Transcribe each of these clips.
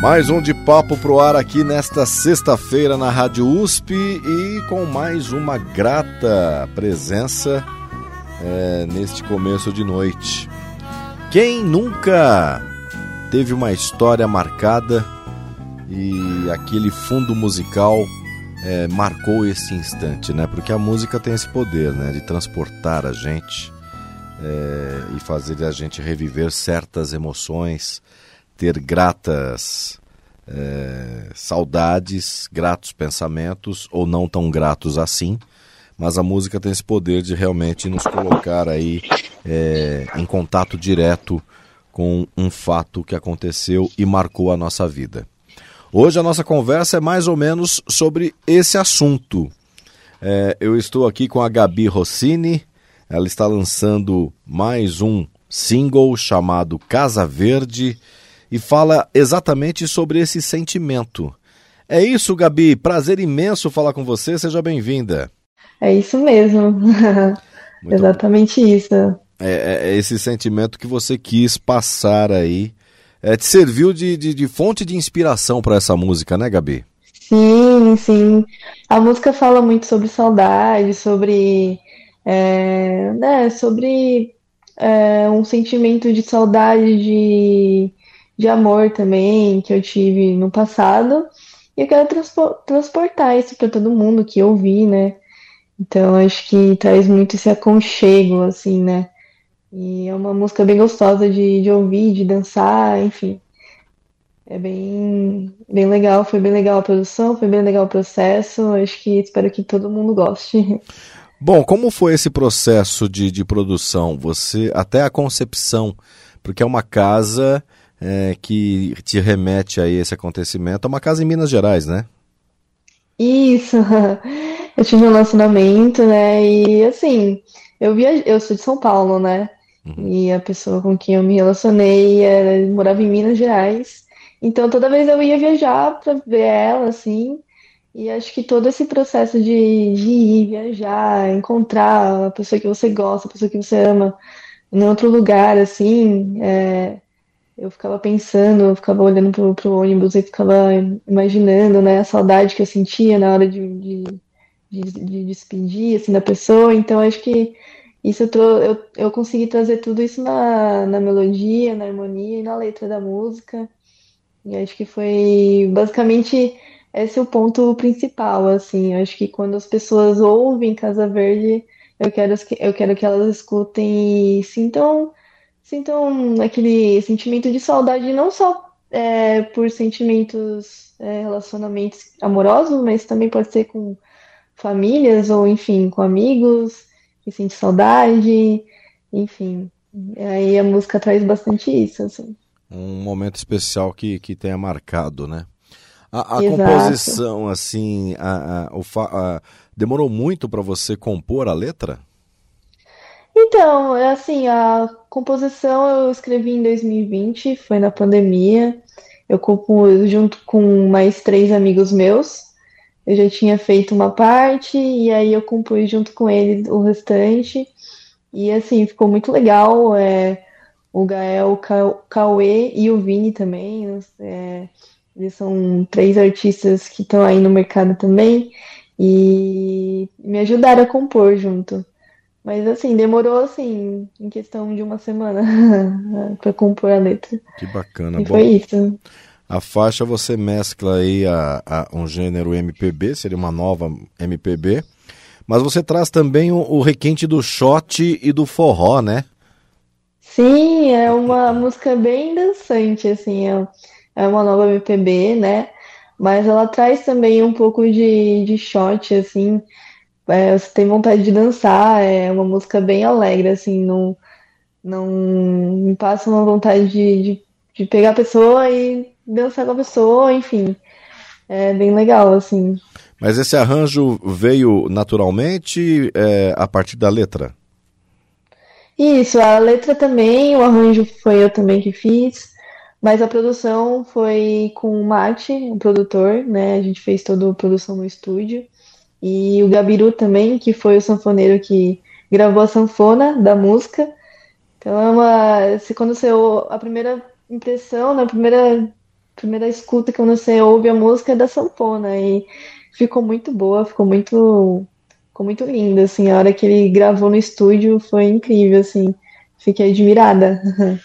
Mais um de papo pro ar aqui nesta sexta-feira na Rádio USP e com mais uma grata presença é, neste começo de noite. Quem nunca teve uma história marcada e aquele fundo musical é, marcou esse instante, né? Porque a música tem esse poder, né? De transportar a gente é, e fazer a gente reviver certas emoções ter gratas é, saudades, gratos pensamentos ou não tão gratos assim. Mas a música tem esse poder de realmente nos colocar aí é, em contato direto com um fato que aconteceu e marcou a nossa vida. Hoje a nossa conversa é mais ou menos sobre esse assunto. É, eu estou aqui com a Gabi Rossini, ela está lançando mais um single chamado Casa Verde e fala exatamente sobre esse sentimento. É isso, Gabi. Prazer imenso falar com você. Seja bem-vinda. É isso mesmo. exatamente isso. É, é, é, esse sentimento que você quis passar aí. É, te serviu de, de, de fonte de inspiração para essa música, né, Gabi? Sim, sim. A música fala muito sobre saudade, sobre. É, né, sobre é, um sentimento de saudade de de amor também que eu tive no passado. E eu quero transportar isso para todo mundo que ouvi, né? Então acho que traz muito esse aconchego, assim, né? E é uma música bem gostosa de, de ouvir, de dançar, enfim. É bem, bem legal, foi bem legal a produção, foi bem legal o processo. Acho que espero que todo mundo goste. Bom, como foi esse processo de, de produção? Você, até a concepção, porque é uma casa é, que te remete a esse acontecimento. É uma casa em Minas Gerais, né? Isso. Eu tive um relacionamento, né? E assim, eu via, eu sou de São Paulo, né? Uhum. E a pessoa com quem eu me relacionei era, morava em Minas Gerais. Então toda vez eu ia viajar para ver ela, assim. E acho que todo esse processo de, de ir viajar, encontrar a pessoa que você gosta, a pessoa que você ama em outro lugar, assim, é, eu ficava pensando, eu ficava olhando pro, pro ônibus e ficava imaginando, né, a saudade que eu sentia na hora de, de, de, de despedir, assim, da pessoa. Então, acho que isso eu, eu, eu consegui trazer tudo isso na, na melodia, na harmonia e na letra da música. E acho que foi basicamente esse é o ponto principal, assim. Acho que quando as pessoas ouvem Casa Verde, eu quero, eu quero que elas escutem e sintam sintam aquele sentimento de saudade, não só é, por sentimentos, é, relacionamentos amorosos, mas também pode ser com famílias ou, enfim, com amigos que sente saudade, enfim. Aí a música traz bastante isso, assim. Um momento especial que, que tenha marcado, né? A, a composição, assim, a, a, a demorou muito para você compor a letra? Então, é assim, a composição eu escrevi em 2020, foi na pandemia. Eu compus junto com mais três amigos meus. Eu já tinha feito uma parte e aí eu compus junto com ele o restante. E assim, ficou muito legal. É, o Gael, o Cauê e o Vini também. É, eles são três artistas que estão aí no mercado também. E me ajudaram a compor junto. Mas assim, demorou assim, em questão de uma semana para compor a letra. Que bacana. E Bom, foi isso. A faixa você mescla aí a, a, um gênero MPB, seria uma nova MPB, mas você traz também o, o requinte do shot e do forró, né? Sim, é uma música bem dançante, assim, é, é uma nova MPB, né? Mas ela traz também um pouco de, de shot, assim, é, você tem vontade de dançar, é uma música bem alegre, assim, não, não me passa uma vontade de, de, de pegar a pessoa e dançar com a pessoa, enfim. É bem legal, assim. Mas esse arranjo veio naturalmente é, a partir da letra? Isso, a letra também, o arranjo foi eu também que fiz, mas a produção foi com o Mate, o produtor, né? A gente fez toda a produção no estúdio. E o Gabiru também, que foi o sanfoneiro que gravou a sanfona da música. Então é uma. Se quando você a primeira impressão, na né, primeira primeira escuta quando você ouve a música é da sanfona e ficou muito boa, ficou muito ficou muito linda assim. A hora que ele gravou no estúdio foi incrível assim. Fiquei admirada.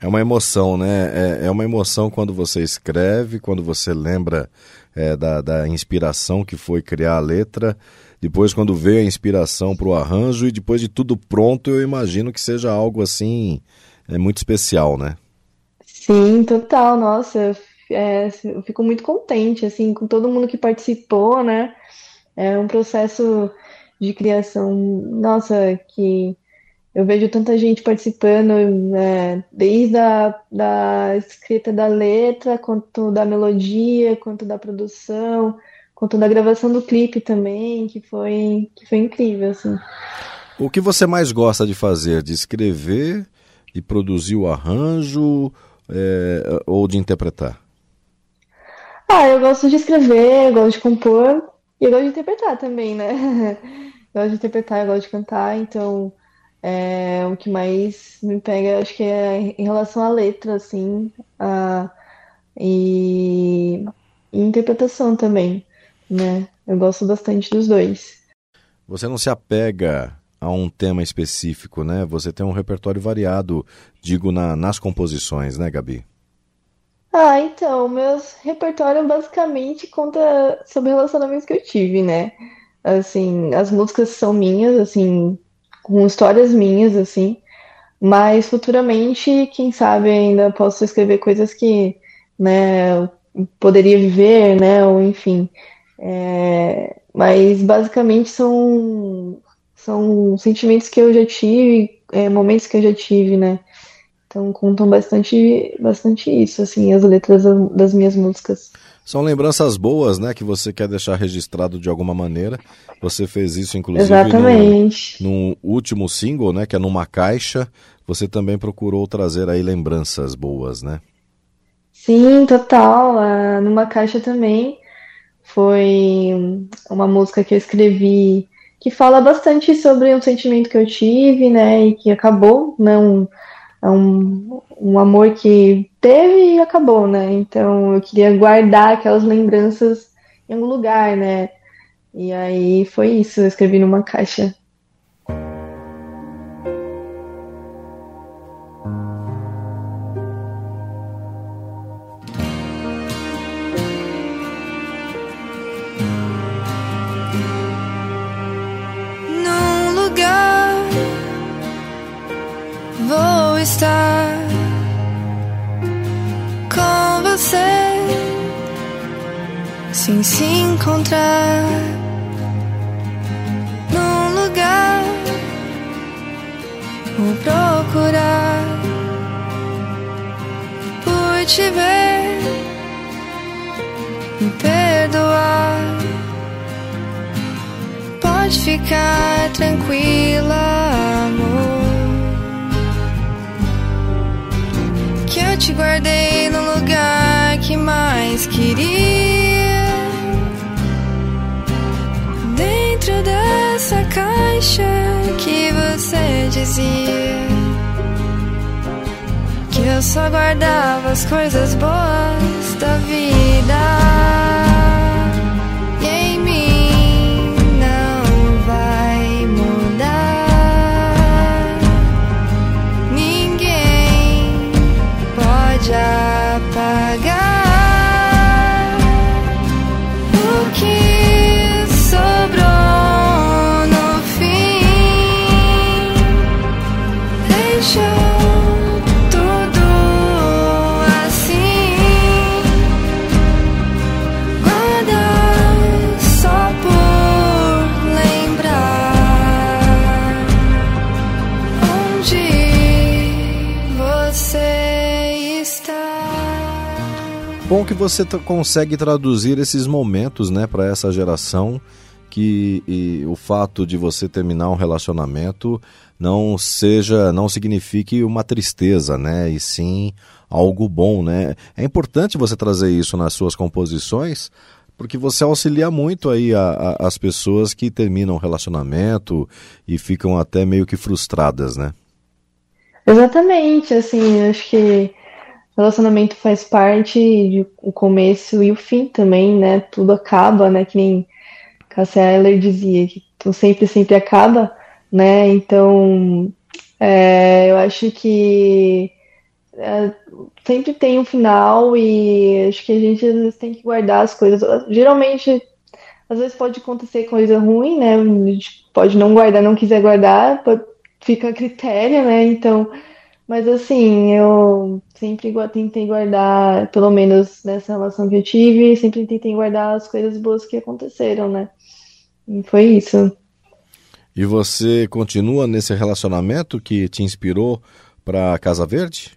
É uma emoção, né? É, é uma emoção quando você escreve, quando você lembra é, da, da inspiração que foi criar a letra, depois quando veio a inspiração para o arranjo e depois de tudo pronto, eu imagino que seja algo assim é muito especial, né? Sim, total. Nossa, é, eu fico muito contente assim com todo mundo que participou, né? É um processo de criação, nossa, que eu vejo tanta gente participando, né, desde a da escrita da letra, quanto da melodia, quanto da produção, quanto da gravação do clipe também, que foi, que foi incrível, assim. O que você mais gosta de fazer? De escrever, de produzir o arranjo é, ou de interpretar? Ah, eu gosto de escrever, eu gosto de compor e eu gosto de interpretar também, né? Eu gosto de interpretar, eu gosto de cantar, então é, o que mais me pega, acho que é em relação à letra, assim, a, e, e interpretação também, né? Eu gosto bastante dos dois. Você não se apega a um tema específico, né? Você tem um repertório variado, digo, na, nas composições, né, Gabi? Ah, então, meu repertório basicamente conta sobre relacionamentos que eu tive, né? Assim, as músicas são minhas, assim, com histórias minhas, assim. Mas futuramente, quem sabe ainda posso escrever coisas que, né, poderia viver, né, ou enfim. É, mas basicamente são, são sentimentos que eu já tive, é, momentos que eu já tive, né. Então contam bastante, bastante isso, assim, as letras das minhas músicas. São lembranças boas, né, que você quer deixar registrado de alguma maneira. Você fez isso, inclusive, Exatamente. No, no último single, né, que é numa caixa. Você também procurou trazer aí lembranças boas, né? Sim, total. Uh, numa caixa também foi uma música que eu escrevi que fala bastante sobre um sentimento que eu tive, né, e que acabou, não é um, um amor que teve e acabou, né? Então eu queria guardar aquelas lembranças em algum lugar, né? E aí foi isso, eu escrevi numa caixa. Pode ficar tranquila, amor. Que eu te guardei no lugar que mais queria. dentro dessa caixa que você dizia que eu só guardava as coisas boas da vida. Você consegue traduzir esses momentos, né, para essa geração que o fato de você terminar um relacionamento não seja, não signifique uma tristeza, né, e sim algo bom, né? É importante você trazer isso nas suas composições, porque você auxilia muito aí a, a, as pessoas que terminam um relacionamento e ficam até meio que frustradas, né? Exatamente, assim, acho que relacionamento faz parte de o começo e o fim também, né? Tudo acaba, né? Que nem Cassia Eller dizia, que sempre, sempre acaba, né? Então, é, eu acho que é, sempre tem um final e acho que a gente às vezes tem que guardar as coisas. Geralmente, às vezes pode acontecer coisa ruim, né? A gente pode não guardar, não quiser guardar, fica a critério, né? Então, mas assim, eu sempre tentei guardar, pelo menos nessa relação que eu tive, sempre tentei guardar as coisas boas que aconteceram, né? E foi isso. E você continua nesse relacionamento que te inspirou para Casa Verde?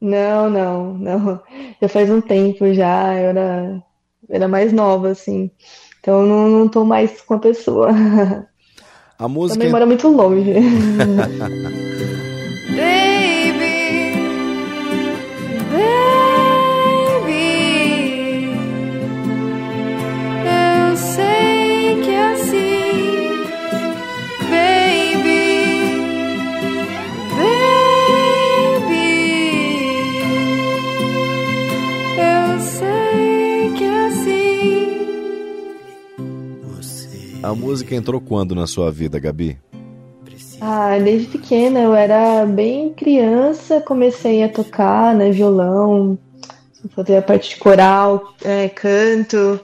Não, não, não. Já faz um tempo já, eu era, era mais nova, assim. Então eu não, não tô mais com a pessoa. A música. Também mora muito longe. música entrou quando na sua vida, Gabi? Ah, desde pequena, eu era bem criança, comecei a tocar, né, violão, fazer a parte de coral, é, canto,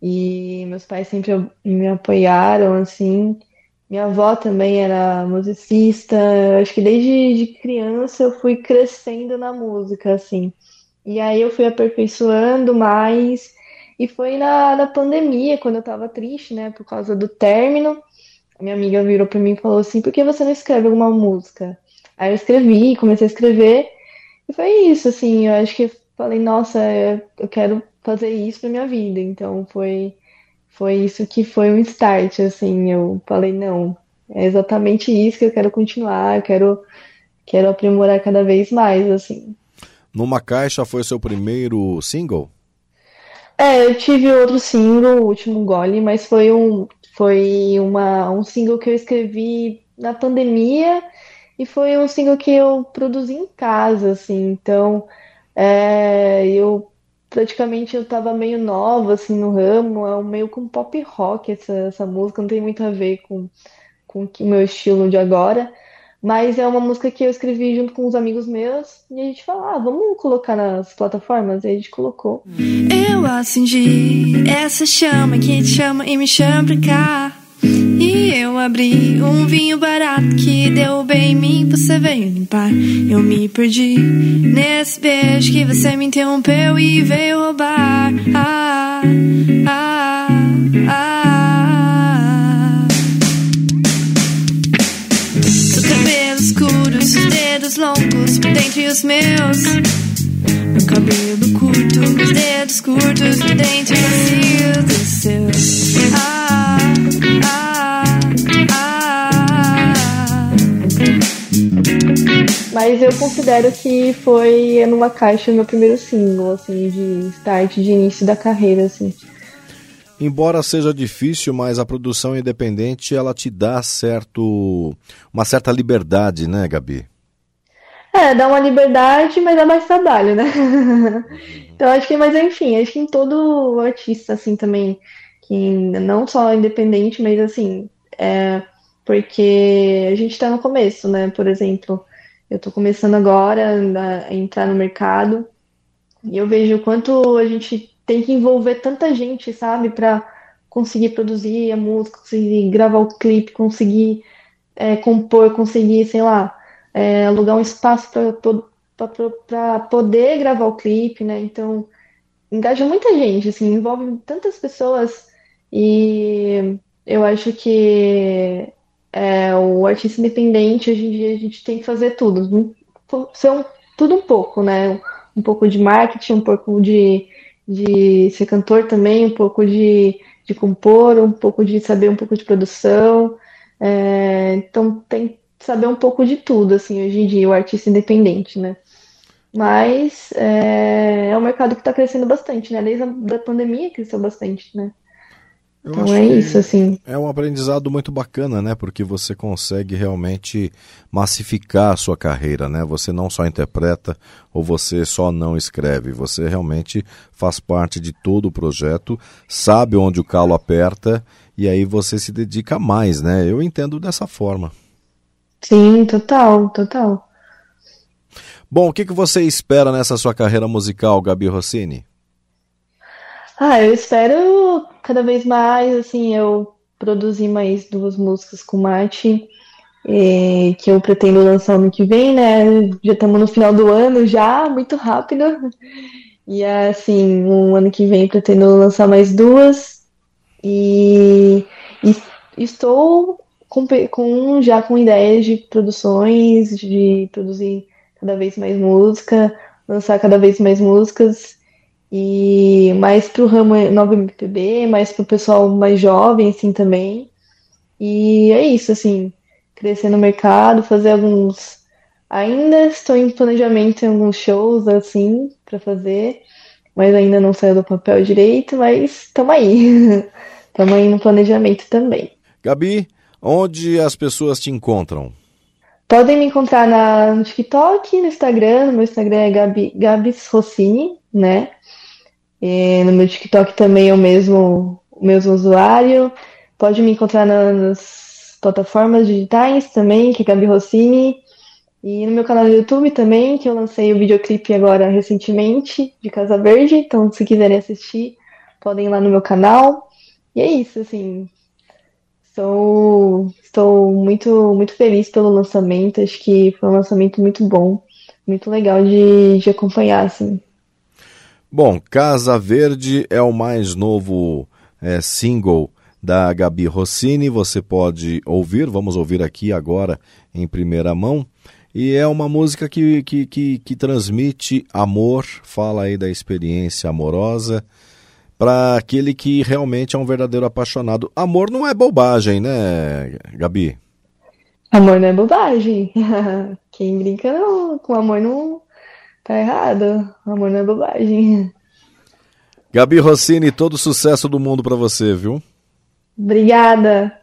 e meus pais sempre me apoiaram, assim. Minha avó também era musicista, acho que desde de criança eu fui crescendo na música, assim. E aí eu fui aperfeiçoando mais, e foi na, na pandemia, quando eu tava triste, né, por causa do término. A minha amiga virou para mim e falou assim: por que você não escreve alguma música? Aí eu escrevi, comecei a escrever. E foi isso, assim, eu acho que falei, nossa, eu quero fazer isso pra minha vida. Então foi, foi isso que foi um start, assim. Eu falei, não, é exatamente isso que eu quero continuar, eu quero, quero aprimorar cada vez mais, assim. Numa Caixa foi seu primeiro single? É, eu tive outro single, o último Gole, mas foi um foi uma, um single que eu escrevi na pandemia e foi um single que eu produzi em casa, assim. Então, é, eu praticamente eu tava meio nova assim no ramo, é meio com pop rock essa, essa música, não tem muito a ver com, com o meu estilo de agora. Mas é uma música que eu escrevi junto com uns amigos meus e a gente falou, ah, vamos colocar nas plataformas? E a gente colocou. Eu acendi essa chama que te chama e me chama pra cá. E eu abri um vinho barato que deu bem em mim, você veio limpar. Eu me perdi nesse beijo que você me interrompeu e veio roubar. Ah, ah. Dedos longos dentre os meus. Meu cabelo curto, os dedos curtos por dentro dos seus. Ah, ah, ah. Mas eu considero que foi numa caixa meu primeiro single, assim, de start, de início da carreira, assim. Embora seja difícil, mas a produção independente ela te dá certo uma certa liberdade, né, Gabi? É, dá uma liberdade, mas dá mais trabalho, né? então acho que, mas enfim, acho que em todo artista, assim, também, que não só independente, mas assim, é porque a gente tá no começo, né? Por exemplo, eu tô começando agora a entrar no mercado e eu vejo o quanto a gente tem que envolver tanta gente, sabe, para conseguir produzir a música, conseguir gravar o clipe, conseguir é, compor, conseguir, sei lá é, alugar um espaço para poder gravar o clipe, né? Então, engaja muita gente, assim, envolve tantas pessoas e eu acho que é, o artista independente, hoje em dia, a gente tem que fazer tudo, um, tudo um pouco, né? Um pouco de marketing, um pouco de, de ser cantor também, um pouco de, de compor, um pouco de saber um pouco de produção. É, então tem que saber um pouco de tudo, assim, hoje em dia, o artista independente, né? Mas é, é um mercado que está crescendo bastante, né? Desde a da pandemia cresceu bastante, né? Eu Então é isso, assim. É um aprendizado muito bacana, né? Porque você consegue realmente massificar a sua carreira, né? Você não só interpreta ou você só não escreve, você realmente faz parte de todo o projeto, sabe onde o calo aperta e aí você se dedica mais, né? Eu entendo dessa forma. Sim, total, total. Bom, o que, que você espera nessa sua carreira musical, Gabi Rossini? Ah, eu espero cada vez mais, assim, eu produzir mais duas músicas com Mate, eh, que eu pretendo lançar ano que vem, né? Já estamos no final do ano já, muito rápido. E assim, um ano que vem pretendo lançar mais duas. E, e estou com, com- já com ideias de produções, de produzir cada vez mais música, lançar cada vez mais músicas. E mais pro ramo nova MPB, mais pro pessoal mais jovem, assim, também. E é isso, assim, crescer no mercado, fazer alguns. Ainda estou em planejamento em alguns shows, assim, para fazer, mas ainda não saiu do papel direito, mas estamos aí. Estamos aí no planejamento também. Gabi, onde as pessoas te encontram? Podem me encontrar na, no TikTok, no Instagram. Meu Instagram é Gabi, Gabs Rossini, né? E no meu TikTok também é o mesmo, o mesmo usuário. Pode me encontrar na- nas plataformas digitais também, que é Gabi Rossini. E no meu canal do YouTube também, que eu lancei o videoclipe agora recentemente, de Casa Verde. Então, se quiserem assistir, podem ir lá no meu canal. E é isso, assim. Estou, estou muito, muito feliz pelo lançamento. Acho que foi um lançamento muito bom, muito legal de, de acompanhar, assim. Bom, Casa Verde é o mais novo é, single da Gabi Rossini. Você pode ouvir, vamos ouvir aqui agora em primeira mão. E é uma música que, que, que, que transmite amor, fala aí da experiência amorosa, para aquele que realmente é um verdadeiro apaixonado. Amor não é bobagem, né, Gabi? Amor não é bobagem. Quem brinca não, com amor não tá errado. Amor não é bobagem. Gabi Rossini, todo sucesso do mundo para você, viu? Obrigada.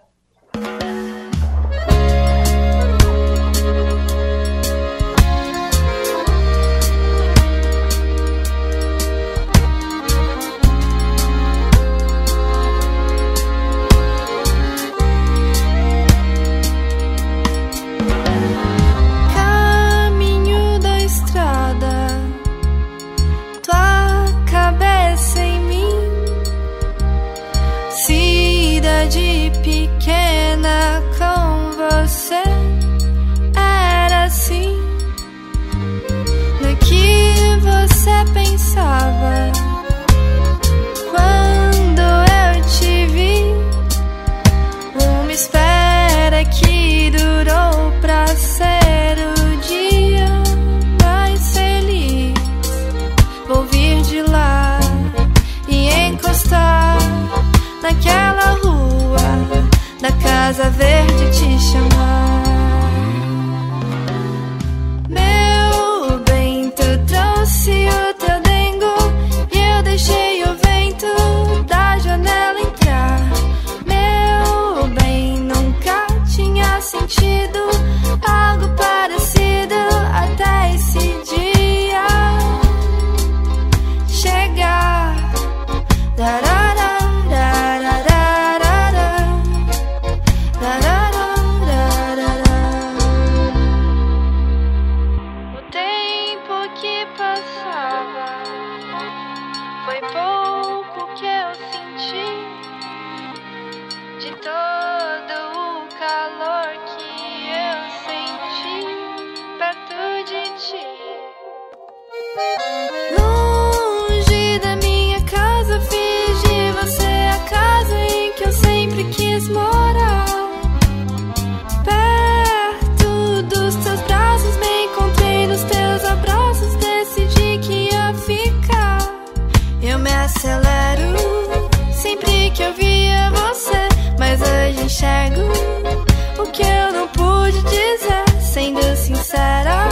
cego. O que eu não pude dizer, sendo sincera,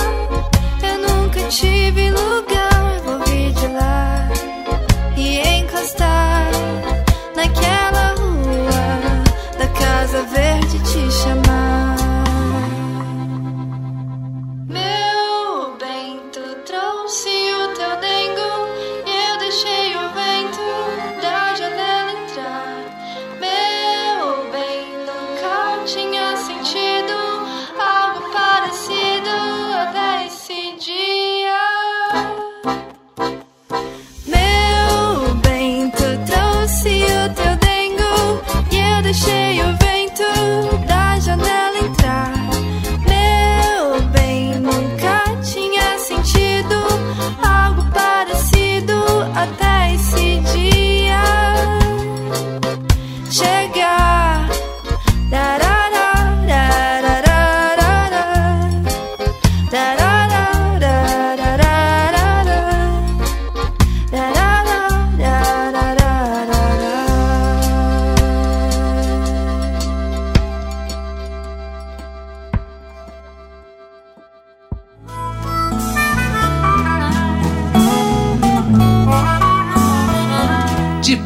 eu nunca tive lugar.